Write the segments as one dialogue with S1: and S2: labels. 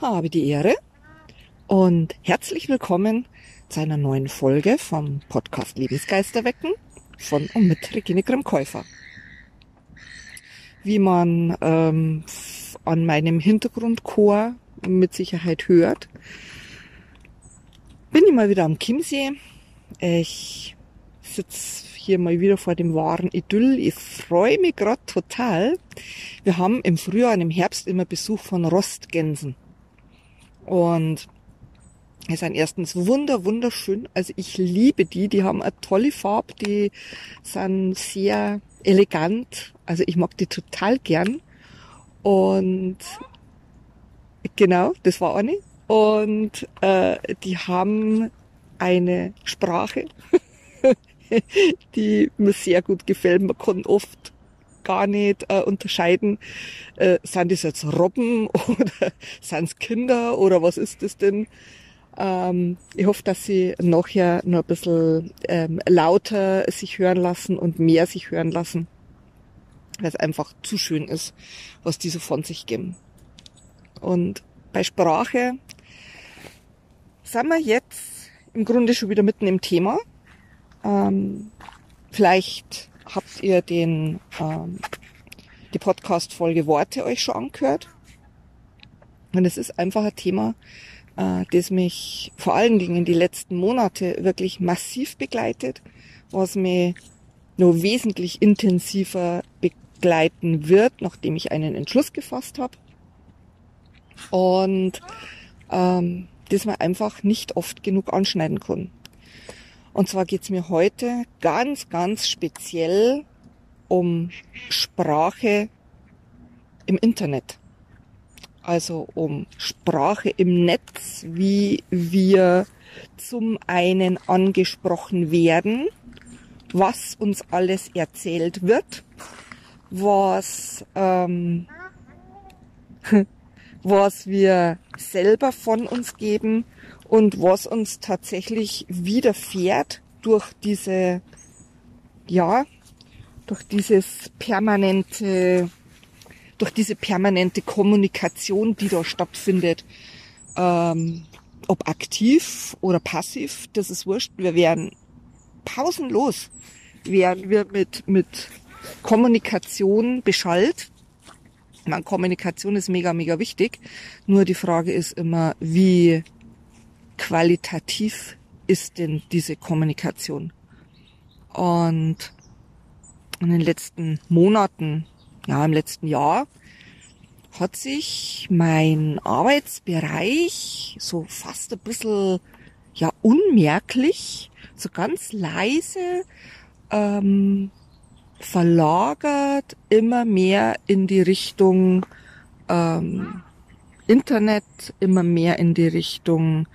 S1: habe die Ehre und herzlich willkommen zu einer neuen Folge vom Podcast Lebensgeister wecken von und mit Regine Grimm-Käufer. Wie man ähm, an meinem Hintergrundchor mit Sicherheit hört, bin ich mal wieder am Chiemsee. Ich sitze hier mal wieder vor dem wahren Idyll. Ich freue mich gerade total. Wir haben im Frühjahr und im Herbst immer Besuch von Rostgänsen. Und es sind erstens wunder, wunderschön. Also ich liebe die. Die haben eine tolle Farbe. Die sind sehr elegant. Also ich mag die total gern. Und genau, das war eine. Und äh, die haben eine Sprache, die mir sehr gut gefällt. Man kann oft gar nicht äh, unterscheiden, äh, sind das jetzt Robben oder sind es Kinder oder was ist das denn? Ähm, ich hoffe, dass sie nachher noch ein bisschen ähm, lauter sich hören lassen und mehr sich hören lassen, weil es einfach zu schön ist, was die so von sich geben. Und bei Sprache sind wir jetzt im Grunde schon wieder mitten im Thema. Ähm, vielleicht habt ihr den, ähm, die Podcast-Folge Worte euch schon angehört. Und es ist einfach ein Thema, äh, das mich vor allen Dingen die letzten Monate wirklich massiv begleitet, was mich nur wesentlich intensiver begleiten wird, nachdem ich einen Entschluss gefasst habe. Und ähm, das man einfach nicht oft genug anschneiden kann. Und zwar geht's mir heute ganz, ganz speziell um Sprache im Internet. Also um Sprache im Netz, wie wir zum einen angesprochen werden, was uns alles erzählt wird, was, ähm, was wir selber von uns geben und was uns tatsächlich widerfährt durch diese, ja, durch dieses permanente, durch diese permanente Kommunikation, die da stattfindet, ähm, ob aktiv oder passiv, das ist wurscht. Wir werden pausenlos, werden wir mit, mit Kommunikation beschallt. Man, Kommunikation ist mega, mega wichtig. Nur die Frage ist immer, wie qualitativ ist denn diese Kommunikation? Und in den letzten Monaten, ja, im letzten Jahr, hat sich mein Arbeitsbereich so fast ein bisschen, ja, unmerklich, so ganz leise, ähm, verlagert immer mehr in die Richtung ähm, Internet, immer mehr in die Richtung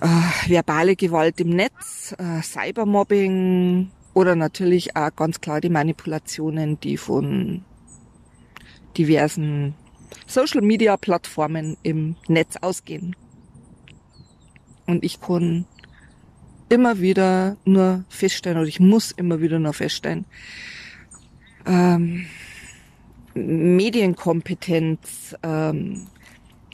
S1: äh, verbale Gewalt im Netz, äh, Cybermobbing oder natürlich auch ganz klar die Manipulationen, die von diversen Social-Media-Plattformen im Netz ausgehen. Und ich kann immer wieder nur feststellen, oder ich muss immer wieder nur feststellen, ähm, Medienkompetenz, ähm,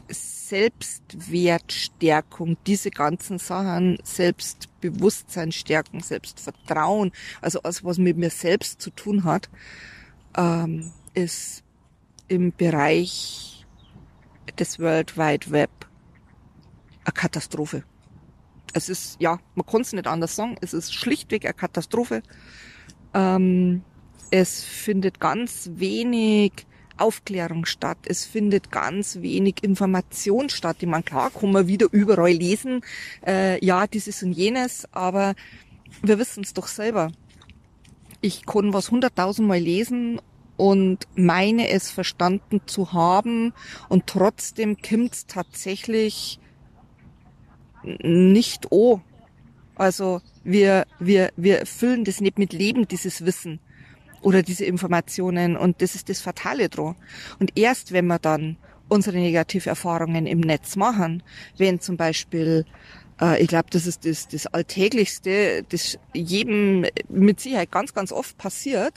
S1: Selbstwertstärkung, diese ganzen Sachen, Selbstbewusstsein stärken, Selbstvertrauen, also alles, was mit mir selbst zu tun hat, ähm, ist im Bereich des World Wide Web eine Katastrophe. Es ist, ja, man kann es nicht anders sagen, es ist schlichtweg eine Katastrophe. Ähm, es findet ganz wenig Aufklärung statt. Es findet ganz wenig Information statt. Ich meine, klar, kann man wieder überall lesen, äh, ja, dieses und jenes, aber wir wissen es doch selber. Ich kann was hunderttausendmal lesen und meine es verstanden zu haben und trotzdem kommt's tatsächlich nicht oh. Also wir, wir, wir füllen das nicht mit Leben, dieses Wissen oder diese Informationen und das ist das Fatale dran. Und erst wenn wir dann unsere Negativerfahrungen im Netz machen, wenn zum Beispiel äh, ich glaube, das ist das, das Alltäglichste, das jedem mit Sicherheit ganz, ganz oft passiert,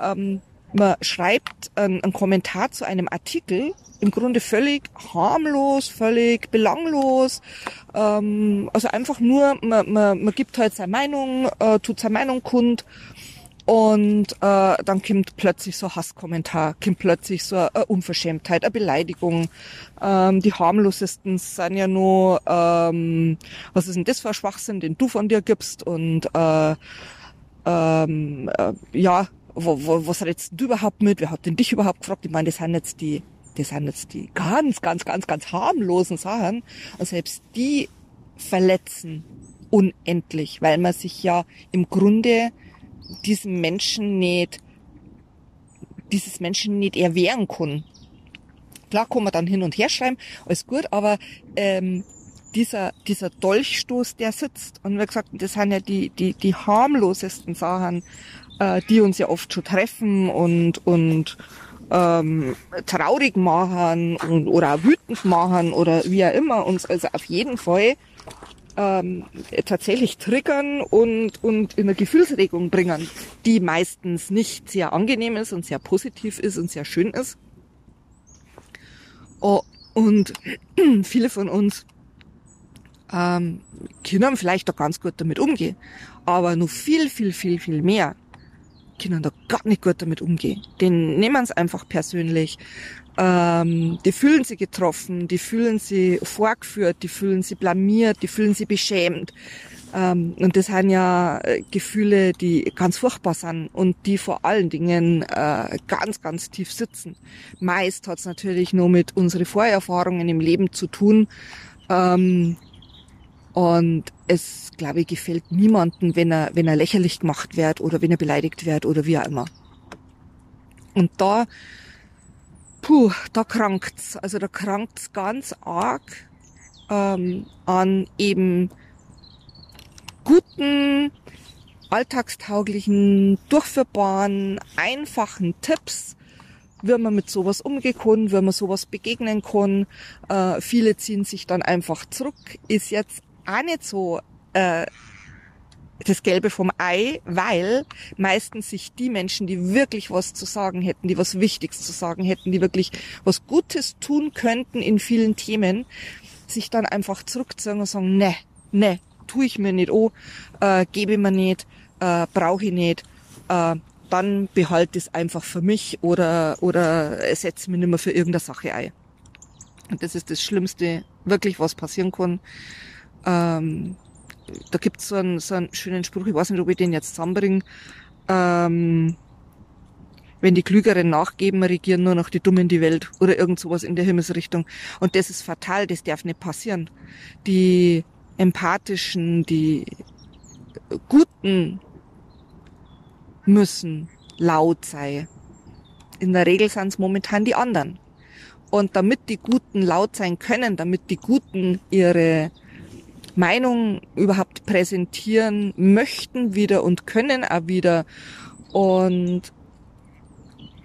S1: ähm, man schreibt einen, einen Kommentar zu einem Artikel, im Grunde völlig harmlos, völlig belanglos. Ähm, also einfach nur, man, man, man gibt halt seine Meinung, äh, tut seine Meinung kund und äh, dann kommt plötzlich so ein Hasskommentar, kommt plötzlich so eine Unverschämtheit, eine Beleidigung. Ähm, die harmlosesten sind ja nur, ähm, was ist denn das für ein Schwachsinn, den du von dir gibst und äh, ähm, äh, ja, wo, wo, was redest du überhaupt mit? Wer hat denn dich überhaupt gefragt? Ich meine, das sind jetzt die, das sind jetzt die ganz, ganz, ganz, ganz harmlosen Sachen. Und selbst die verletzen unendlich, weil man sich ja im Grunde diesem Menschen nicht, dieses Menschen nicht erwehren kann. Klar kann man dann hin und her schreiben, alles gut, aber ähm, dieser, dieser Dolchstoß, der sitzt, und wie gesagt, das sind ja die, die, die harmlosesten Sachen, äh, die uns ja oft schon treffen und, und ähm, traurig machen und, oder wütend machen oder wie auch immer uns also auf jeden Fall ähm, tatsächlich triggern und, und in eine Gefühlsregung bringen, die meistens nicht sehr angenehm ist und sehr positiv ist und sehr schön ist. Oh, und viele von uns ähm, können vielleicht doch ganz gut damit umgehen, aber nur viel, viel, viel, viel mehr können da gar nicht gut damit umgehen. Den nehmen es einfach persönlich. Ähm, die fühlen sich getroffen, die fühlen sich vorgeführt, die fühlen sich blamiert, die fühlen sich beschämt. Ähm, und das sind ja äh, Gefühle, die ganz furchtbar sind und die vor allen Dingen äh, ganz, ganz tief sitzen. Meist hat es natürlich nur mit unseren Vorerfahrungen im Leben zu tun. Ähm, und es, glaube ich, gefällt niemanden, wenn er, wenn er lächerlich gemacht wird oder wenn er beleidigt wird oder wie auch immer. Und da, puh, da krankt's. Also da krankt's ganz arg ähm, an eben guten, alltagstauglichen, durchführbaren, einfachen Tipps, wie man mit sowas umgehen kann, wie man sowas begegnen kann. Äh, viele ziehen sich dann einfach zurück. Ist jetzt auch nicht so äh, das Gelbe vom Ei, weil meistens sich die Menschen, die wirklich was zu sagen hätten, die was Wichtiges zu sagen hätten, die wirklich was Gutes tun könnten in vielen Themen, sich dann einfach zurückziehen und sagen, ne, ne, tu ich mir nicht oh, äh, gebe mir nicht, äh, brauche ich nicht, äh, dann behalte es einfach für mich oder, oder setze mir nicht mehr für irgendeine Sache ein. Und das ist das Schlimmste, wirklich was passieren kann ähm, da gibt's so einen, so einen schönen Spruch, ich weiß nicht, ob ich den jetzt zusammenbringe, ähm, wenn die Klügeren nachgeben, regieren nur noch die Dummen die Welt oder irgend sowas in der Himmelsrichtung. Und das ist fatal, das darf nicht passieren. Die empathischen, die Guten müssen laut sein. In der Regel sind es momentan die anderen. Und damit die Guten laut sein können, damit die Guten ihre Meinung überhaupt präsentieren möchten wieder und können auch wieder. Und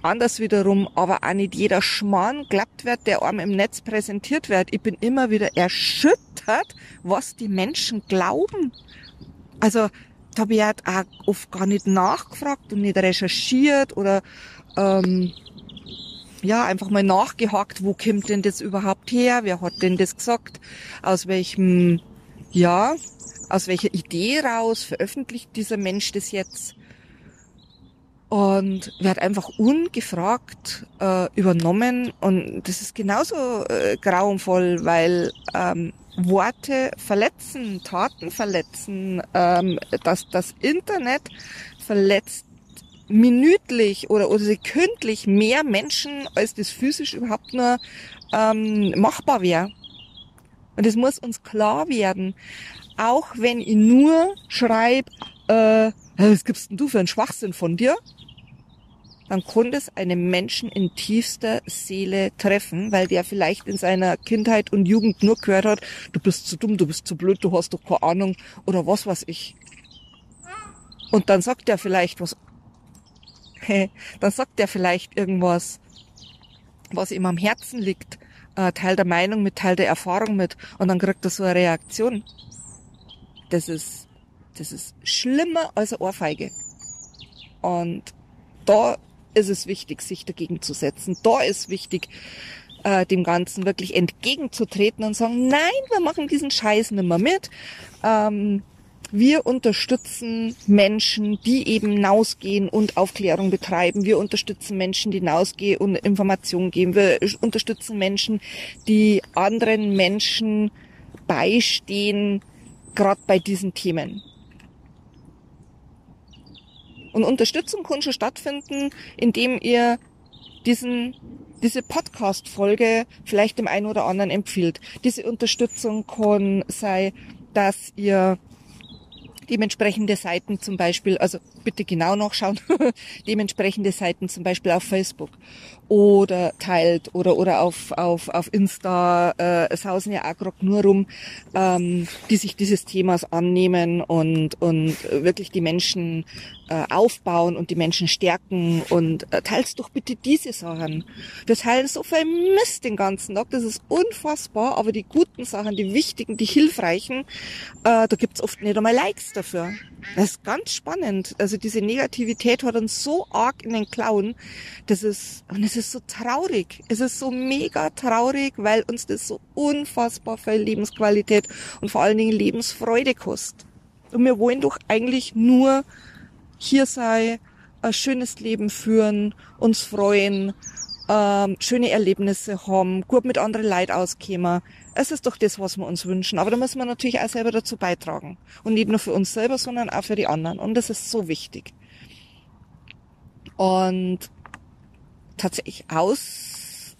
S1: anders wiederum aber auch nicht jeder Schmarrn glatt wird, der einem im Netz präsentiert wird. Ich bin immer wieder erschüttert, was die Menschen glauben. Also da habe ich halt auch oft gar nicht nachgefragt und nicht recherchiert oder ähm, ja, einfach mal nachgehakt, wo kommt denn das überhaupt her? Wer hat denn das gesagt? Aus welchem ja, aus welcher Idee raus veröffentlicht dieser Mensch das jetzt? Und wird einfach ungefragt äh, übernommen. Und das ist genauso äh, grauenvoll, weil ähm, Worte verletzen, Taten verletzen, ähm, dass das Internet verletzt minütlich oder, oder sekündlich mehr Menschen, als das physisch überhaupt nur ähm, machbar wäre. Und es muss uns klar werden, auch wenn ich nur schreibe, äh, was gibst denn du für einen Schwachsinn von dir? Dann kann das einen Menschen in tiefster Seele treffen, weil der vielleicht in seiner Kindheit und Jugend nur gehört hat, du bist zu dumm, du bist zu blöd, du hast doch keine Ahnung oder was weiß ich. Und dann sagt er vielleicht was, dann sagt er vielleicht irgendwas, was ihm am Herzen liegt äh, Teil der Meinung mit, Teil der Erfahrung mit und dann kriegt er so eine Reaktion. Das ist, das ist schlimmer als eine Ohrfeige. Und da ist es wichtig, sich dagegen zu setzen. Da ist wichtig, äh, dem Ganzen wirklich entgegenzutreten und sagen, nein, wir machen diesen Scheiß nicht mehr mit. Ähm, wir unterstützen Menschen, die eben hinausgehen und Aufklärung betreiben. Wir unterstützen Menschen, die hinausgehen und Informationen geben. Wir unterstützen Menschen, die anderen Menschen beistehen, gerade bei diesen Themen. Und Unterstützung kann schon stattfinden, indem ihr diesen, diese Podcast-Folge vielleicht dem einen oder anderen empfiehlt. Diese Unterstützung kann sein, dass ihr dementsprechende Seiten zum Beispiel, also bitte genau nachschauen, dementsprechende Seiten zum Beispiel auf Facebook oder teilt oder oder auf auf auf Insta äh, es hausen ja auch nur rum, ähm, die sich dieses Themas annehmen und und wirklich die Menschen äh, aufbauen und die Menschen stärken und äh, teilst doch bitte diese Sachen. Wir teilen so viel Mist den ganzen Tag, das ist unfassbar, aber die guten Sachen, die wichtigen, die hilfreichen, äh, da gibt's oft nicht einmal Likes dafür. Das ist ganz spannend. Also diese Negativität hat uns so arg in den Klauen. Das ist, und es ist so traurig. Es ist so mega traurig, weil uns das so unfassbar viel Lebensqualität und vor allen Dingen Lebensfreude kostet. Und wir wollen doch eigentlich nur hier sei, ein schönes Leben führen, uns freuen, ähm, schöne Erlebnisse haben, gut mit anderen Leid auskommen. Es ist doch das, was wir uns wünschen. Aber da müssen wir natürlich auch selber dazu beitragen. Und nicht nur für uns selber, sondern auch für die anderen. Und das ist so wichtig. Und tatsächlich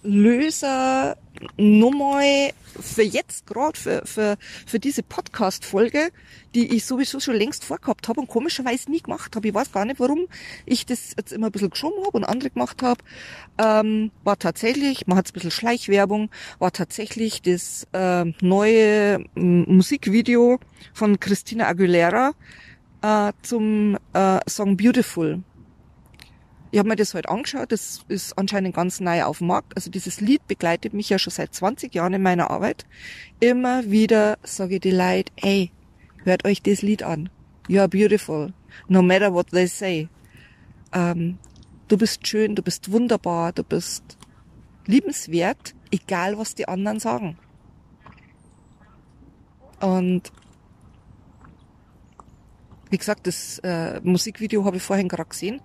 S1: Auslöser nochmal für jetzt gerade, für, für, für diese Podcast-Folge, die ich sowieso schon längst vorgehabt habe und komischerweise nie gemacht habe. Ich weiß gar nicht, warum ich das jetzt immer ein bisschen geschoben habe und andere gemacht habe. Ähm, war tatsächlich, man hat ein bisschen Schleichwerbung, war tatsächlich das äh, neue Musikvideo von Christina Aguilera äh, zum äh, Song Beautiful. Ich habe mir das heute halt angeschaut, das ist anscheinend ganz neu auf dem Markt. Also dieses Lied begleitet mich ja schon seit 20 Jahren in meiner Arbeit. Immer wieder sage ich die Leute, ey, hört euch das Lied an. You are beautiful, no matter what they say. Ähm, du bist schön, du bist wunderbar, du bist liebenswert, egal was die anderen sagen. Und wie gesagt, das äh, Musikvideo habe ich vorhin gerade gesehen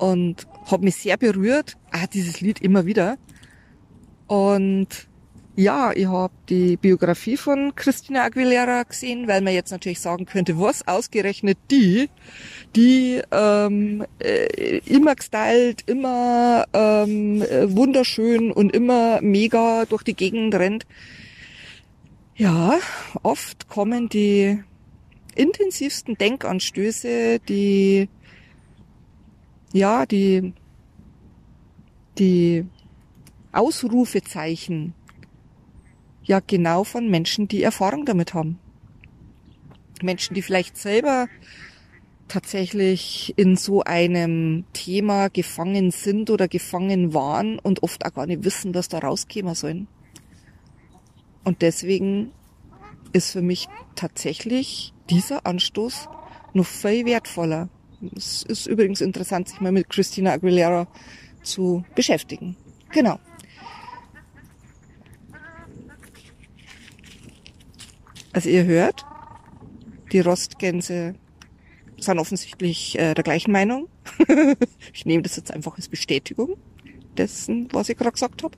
S1: und hat mich sehr berührt. Ah, dieses Lied immer wieder. Und ja, ich habe die Biografie von Christina Aguilera gesehen, weil man jetzt natürlich sagen könnte, was ausgerechnet die, die ähm, äh, immer gestylt, immer ähm, wunderschön und immer mega durch die Gegend rennt. Ja, oft kommen die intensivsten Denkanstöße, die ja, die, die Ausrufezeichen ja genau von Menschen, die Erfahrung damit haben. Menschen, die vielleicht selber tatsächlich in so einem Thema gefangen sind oder gefangen waren und oft auch gar nicht wissen, dass da rauskommen sollen. Und deswegen ist für mich tatsächlich dieser Anstoß noch viel wertvoller. Es ist übrigens interessant, sich mal mit Christina Aguilera zu beschäftigen. Genau. Also ihr hört, die Rostgänse sind offensichtlich äh, der gleichen Meinung. ich nehme das jetzt einfach als Bestätigung dessen, was ich gerade gesagt habe.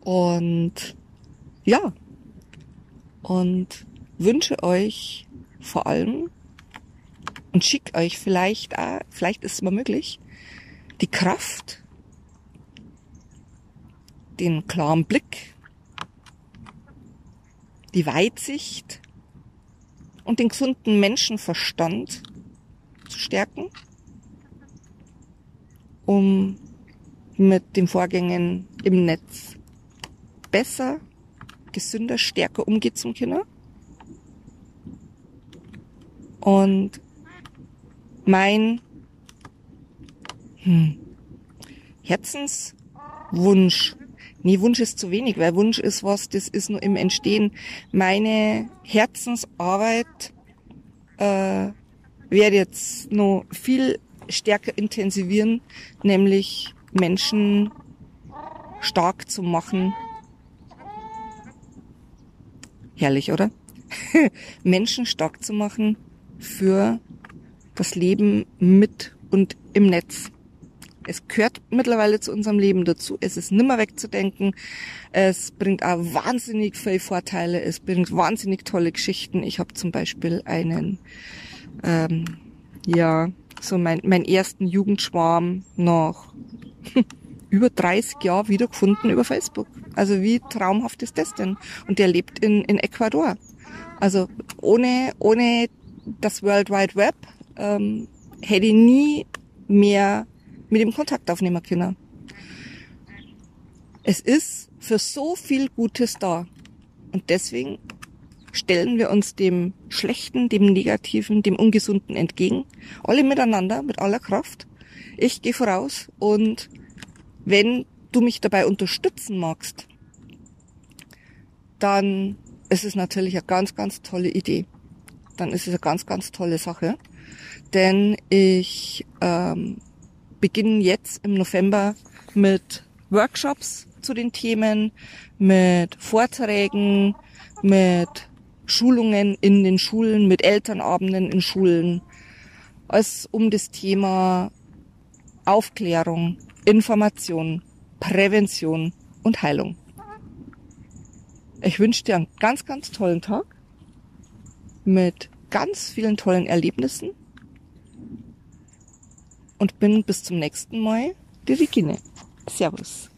S1: Und ja, und wünsche euch vor allem und schickt euch vielleicht, auch, vielleicht ist es mal möglich, die Kraft, den klaren Blick, die Weitsicht und den gesunden Menschenverstand zu stärken, um mit den Vorgängen im Netz besser, gesünder, stärker umgehen zu können. Und mein hm, Herzenswunsch. Nee, Wunsch ist zu wenig, weil Wunsch ist was, das ist nur im Entstehen. Meine Herzensarbeit äh, wäre jetzt noch viel stärker intensivieren, nämlich Menschen stark zu machen. Herrlich, oder? Menschen stark zu machen für das Leben mit und im Netz. Es gehört mittlerweile zu unserem Leben dazu. Es ist nimmer wegzudenken. Es bringt auch wahnsinnig viele Vorteile. Es bringt wahnsinnig tolle Geschichten. Ich habe zum Beispiel einen, ähm, ja, so mein, mein ersten Jugendschwarm noch über 30 Jahre wiedergefunden über Facebook. Also wie traumhaft ist das denn? Und der lebt in, in Ecuador. Also ohne, ohne das World Wide Web ähm, hätte ich nie mehr mit dem Kontakt aufnehmen können. Es ist für so viel Gutes da. Und deswegen stellen wir uns dem Schlechten, dem Negativen, dem Ungesunden entgegen. Alle miteinander, mit aller Kraft. Ich gehe voraus und wenn du mich dabei unterstützen magst, dann ist es natürlich eine ganz, ganz tolle Idee. Dann ist es eine ganz, ganz tolle Sache. Denn ich ähm, beginne jetzt im November mit Workshops zu den Themen, mit Vorträgen, mit Schulungen in den Schulen, mit Elternabenden in Schulen, als um das Thema Aufklärung, Information, Prävention und Heilung. Ich wünsche dir einen ganz, ganz tollen Tag mit ganz vielen tollen Erlebnissen und bin bis zum nächsten Mal die Regine. Servus.